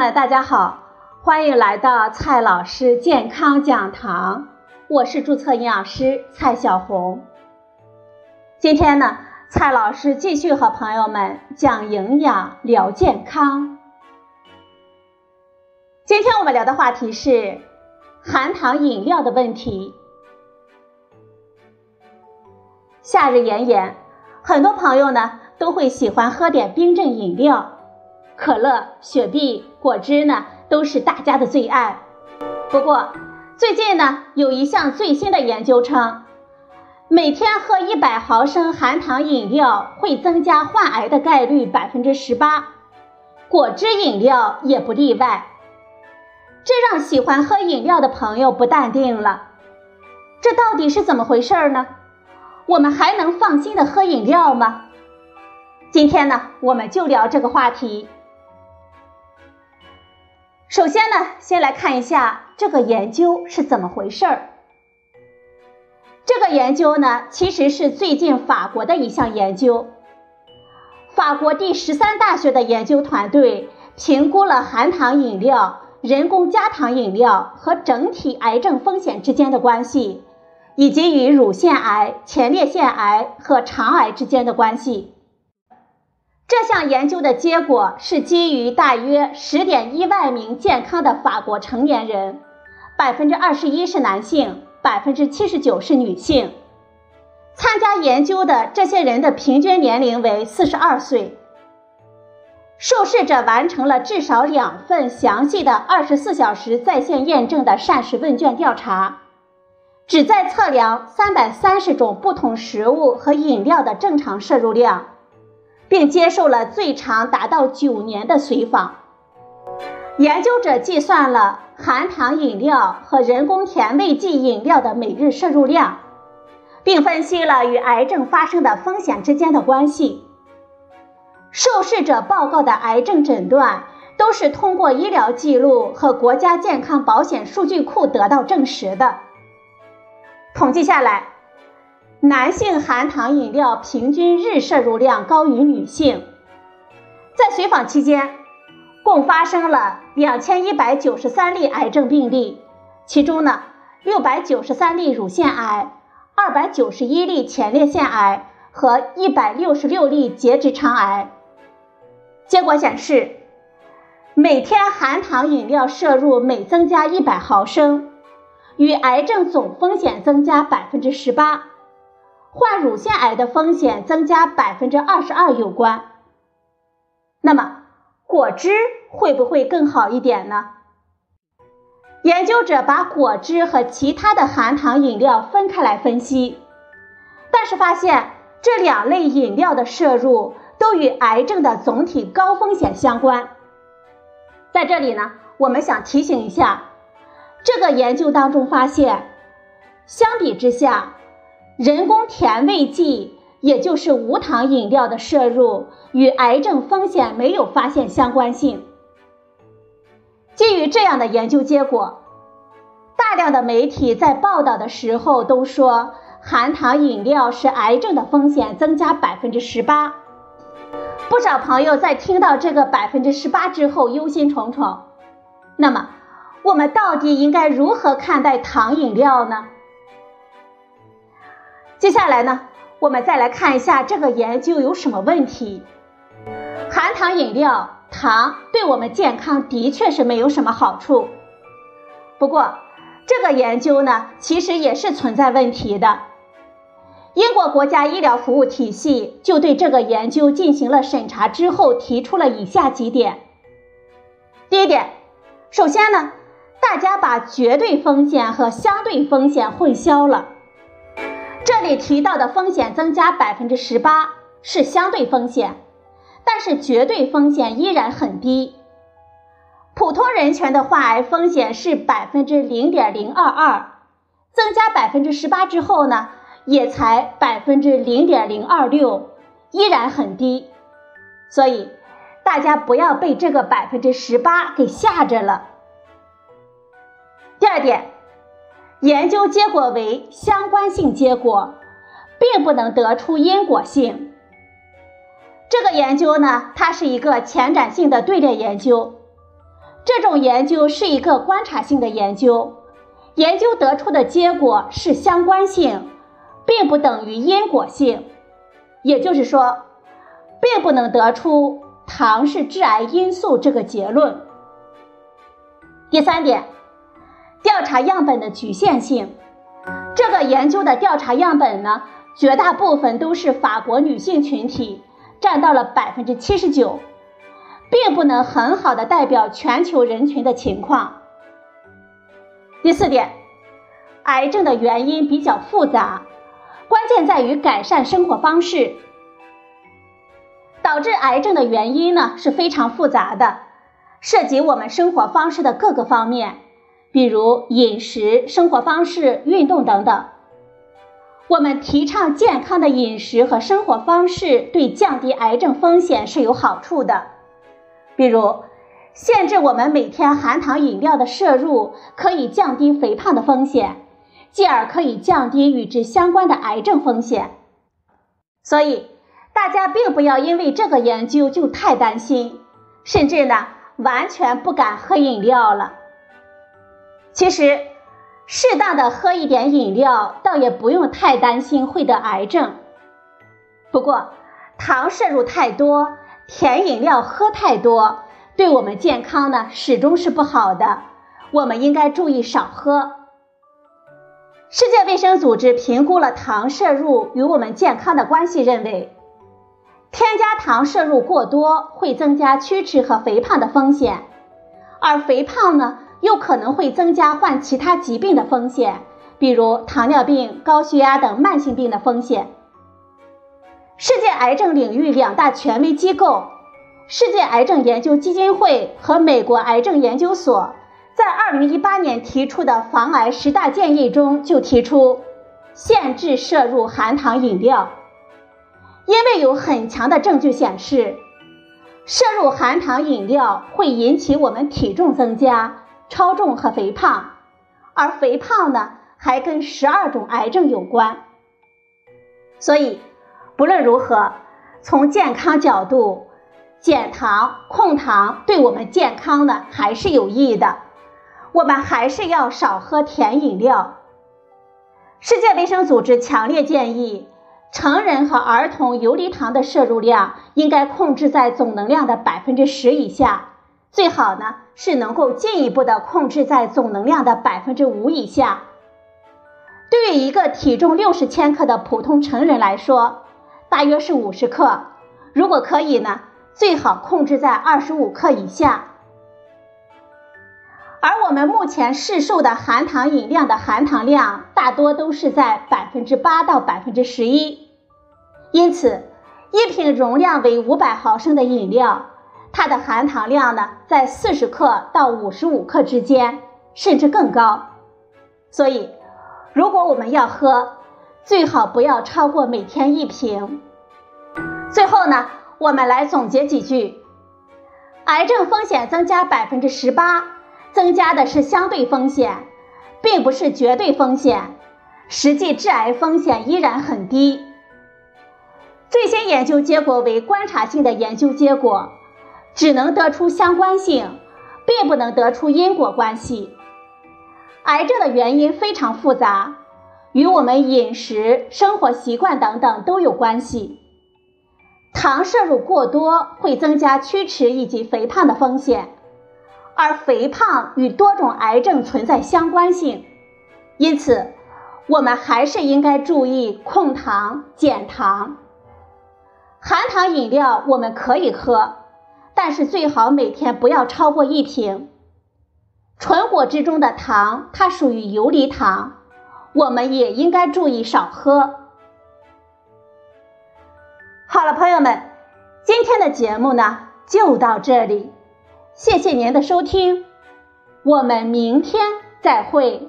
们，大家好，欢迎来到蔡老师健康讲堂，我是注册营养师蔡小红。今天呢，蔡老师继续和朋友们讲营养聊健康。今天我们聊的话题是含糖饮料的问题。夏日炎炎，很多朋友呢都会喜欢喝点冰镇饮料。可乐、雪碧、果汁呢，都是大家的最爱。不过，最近呢，有一项最新的研究称，每天喝一百毫升含糖饮料会增加患癌的概率百分之十八，果汁饮料也不例外。这让喜欢喝饮料的朋友不淡定了。这到底是怎么回事呢？我们还能放心的喝饮料吗？今天呢，我们就聊这个话题。首先呢，先来看一下这个研究是怎么回事儿。这个研究呢，其实是最近法国的一项研究。法国第十三大学的研究团队评估了含糖饮料、人工加糖饮料和整体癌症风险之间的关系，以及与乳腺癌、前列腺癌和肠癌之间的关系。这项研究的结果是基于大约十点一万名健康的法国成年人，百分之二十一是男性，百分之七十九是女性。参加研究的这些人的平均年龄为四十二岁。受试者完成了至少两份详细的二十四小时在线验证的膳食问卷调查，旨在测量三百三十种不同食物和饮料的正常摄入量。并接受了最长达到九年的随访。研究者计算了含糖饮料和人工甜味剂饮料的每日摄入量，并分析了与癌症发生的风险之间的关系。受试者报告的癌症诊断都是通过医疗记录和国家健康保险数据库得到证实的。统计下来。男性含糖饮料平均日摄入量高于女性。在随访期间，共发生了两千一百九十三例癌症病例，其中呢，六百九十三例乳腺癌，二百九十一例前列腺癌和一百六十六例结直肠癌。结果显示，每天含糖饮料摄入每增加一百毫升，与癌症总风险增加百分之十八。患乳腺癌的风险增加百分之二十二有关。那么，果汁会不会更好一点呢？研究者把果汁和其他的含糖饮料分开来分析，但是发现这两类饮料的摄入都与癌症的总体高风险相关。在这里呢，我们想提醒一下，这个研究当中发现，相比之下。人工甜味剂，也就是无糖饮料的摄入与癌症风险没有发现相关性。基于这样的研究结果，大量的媒体在报道的时候都说含糖饮料使癌症的风险增加百分之十八。不少朋友在听到这个百分之十八之后忧心忡忡。那么，我们到底应该如何看待糖饮料呢？接下来呢，我们再来看一下这个研究有什么问题。含糖饮料糖对我们健康的确是没有什么好处。不过，这个研究呢，其实也是存在问题的。英国国家医疗服务体系就对这个研究进行了审查之后，提出了以下几点。第一点，首先呢，大家把绝对风险和相对风险混淆了。提到的风险增加百分之十八是相对风险，但是绝对风险依然很低。普通人群的患癌风险是百分之零点零二二，增加百分之十八之后呢，也才百分之零点零二六，依然很低。所以大家不要被这个百分之十八给吓着了。第二点。研究结果为相关性结果，并不能得出因果性。这个研究呢，它是一个前瞻性的队列研究，这种研究是一个观察性的研究，研究得出的结果是相关性，并不等于因果性。也就是说，并不能得出糖是致癌因素这个结论。第三点，调查样本的局限性。这个研究的调查样本呢，绝大部分都是法国女性群体，占到了百分之七十九，并不能很好的代表全球人群的情况。第四点，癌症的原因比较复杂，关键在于改善生活方式。导致癌症的原因呢是非常复杂的，涉及我们生活方式的各个方面，比如饮食、生活方式、运动等等。我们提倡健康的饮食和生活方式，对降低癌症风险是有好处的。比如，限制我们每天含糖饮料的摄入，可以降低肥胖的风险，进而可以降低与之相关的癌症风险。所以。大家并不要因为这个研究就太担心，甚至呢完全不敢喝饮料了。其实，适当的喝一点饮料，倒也不用太担心会得癌症。不过，糖摄入太多，甜饮料喝太多，对我们健康呢始终是不好的。我们应该注意少喝。世界卫生组织评估了糖摄入与我们健康的关系，认为。添加糖摄入过多会增加龋齿和肥胖的风险，而肥胖呢又可能会增加患其他疾病的风险，比如糖尿病、高血压等慢性病的风险。世界癌症领域两大权威机构——世界癌症研究基金会和美国癌症研究所，在2018年提出的防癌十大建议中就提出，限制摄入含糖饮料。因为有很强的证据显示，摄入含糖饮料会引起我们体重增加、超重和肥胖，而肥胖呢还跟十二种癌症有关。所以，不论如何，从健康角度，减糖控糖对我们健康呢还是有益的。我们还是要少喝甜饮料。世界卫生组织强烈建议。成人和儿童游离糖的摄入量应该控制在总能量的百分之十以下，最好呢是能够进一步的控制在总能量的百分之五以下。对于一个体重六十千克的普通成人来说，大约是五十克，如果可以呢，最好控制在二十五克以下。而我们目前市售的含糖饮料的含糖量大多都是在百分之八到百分之十一，因此，一瓶容量为五百毫升的饮料，它的含糖量呢在四十克到五十五克之间，甚至更高。所以，如果我们要喝，最好不要超过每天一瓶。最后呢，我们来总结几句：癌症风险增加百分之十八。增加的是相对风险，并不是绝对风险，实际致癌风险依然很低。最新研究结果为观察性的研究结果，只能得出相关性，并不能得出因果关系。癌症的原因非常复杂，与我们饮食、生活习惯等等都有关系。糖摄入过多会增加龋齿以及肥胖的风险。而肥胖与多种癌症存在相关性，因此我们还是应该注意控糖减糖。含糖饮料我们可以喝，但是最好每天不要超过一瓶。纯果汁中的糖它属于游离糖，我们也应该注意少喝。好了，朋友们，今天的节目呢就到这里。谢谢您的收听，我们明天再会。